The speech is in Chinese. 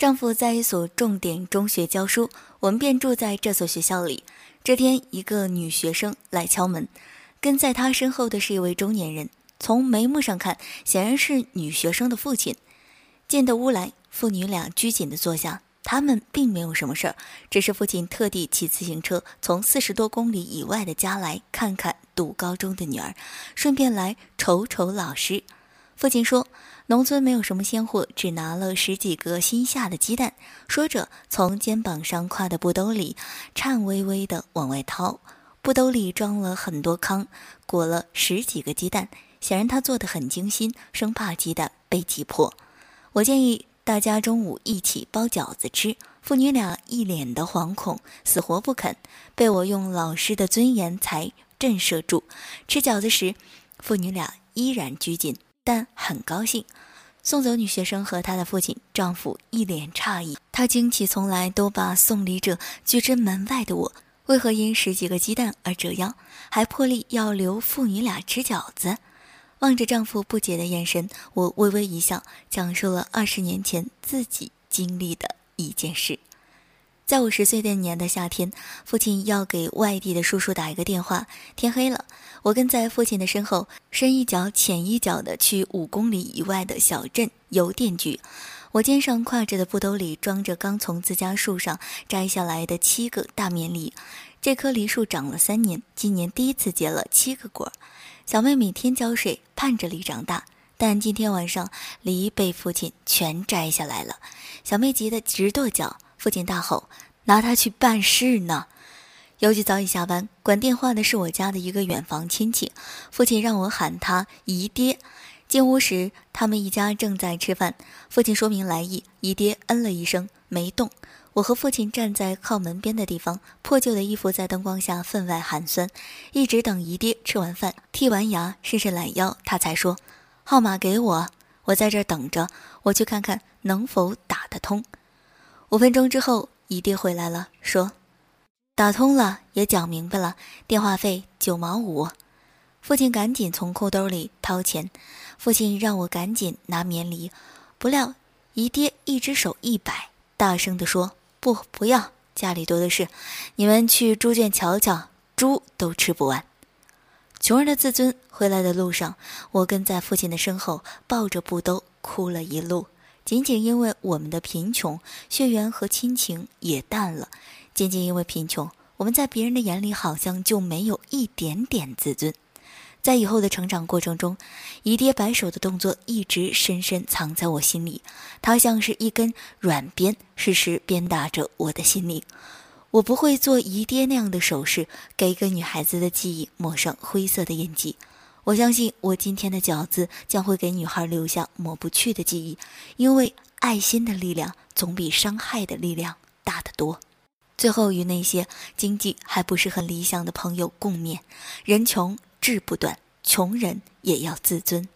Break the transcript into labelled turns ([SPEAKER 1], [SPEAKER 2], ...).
[SPEAKER 1] 丈夫在一所重点中学教书，我们便住在这所学校里。这天，一个女学生来敲门，跟在她身后的是一位中年人，从眉目上看，显然是女学生的父亲。进的屋来，父女俩拘谨地坐下。他们并没有什么事儿，只是父亲特地骑自行车从四十多公里以外的家来看看读高中的女儿，顺便来瞅瞅老师。父亲说：“农村没有什么鲜货，只拿了十几个新下的鸡蛋。”说着，从肩膀上挎的布兜里颤巍巍地往外掏。布兜里装了很多糠，裹了十几个鸡蛋，显然他做的很精心，生怕鸡蛋被挤破。我建议大家中午一起包饺子吃。父女俩一脸的惶恐，死活不肯，被我用老师的尊严才震慑住。吃饺子时，父女俩依然拘谨。但很高兴，送走女学生和她的父亲。丈夫一脸诧异，他惊奇从来都把送礼者拒之门外的我，为何因十几个鸡蛋而折腰，还破例要留父女俩吃饺子？望着丈夫不解的眼神，我微微一笑，讲述了二十年前自己经历的一件事。在我十岁那年的夏天，父亲要给外地的叔叔打一个电话。天黑了，我跟在父亲的身后，深一脚浅一脚的去五公里以外的小镇邮电局。我肩上挎着的布兜里装着刚从自家树上摘下来的七个大棉梨。这棵梨树长了三年，今年第一次结了七个果。小妹每天浇水，盼着梨长大，但今天晚上梨被父亲全摘下来了。小妹急得直跺脚。父亲大吼：“拿他去办事呢！”邮局早已下班，管电话的是我家的一个远房亲戚。父亲让我喊他姨爹。进屋时，他们一家正在吃饭。父亲说明来意，姨爹嗯了一声，没动。我和父亲站在靠门边的地方，破旧的衣服在灯光下分外寒酸。一直等姨爹吃完饭、剔完牙、伸伸懒腰，他才说：“号码给我，我在这儿等着，我去看看能否打得通。”五分钟之后，姨爹回来了，说：“打通了，也讲明白了，电话费九毛五。”父亲赶紧从裤兜里掏钱，父亲让我赶紧拿棉梨，不料姨爹一只手一摆，大声地说：“不，不要，家里多的是，你们去猪圈瞧瞧，猪都吃不完。”穷人的自尊。回来的路上，我跟在父亲的身后，抱着布兜哭了一路。仅仅因为我们的贫穷，血缘和亲情也淡了。仅仅因为贫穷，我们在别人的眼里好像就没有一点点自尊。在以后的成长过程中，姨爹摆手的动作一直深深藏在我心里，它像是一根软鞭，时时鞭打着我的心灵。我不会做姨爹那样的手势，给一个女孩子的记忆抹上灰色的印记。我相信我今天的饺子将会给女孩留下抹不去的记忆，因为爱心的力量总比伤害的力量大得多。最后与那些经济还不是很理想的朋友共勉：人穷志不短，穷人也要自尊。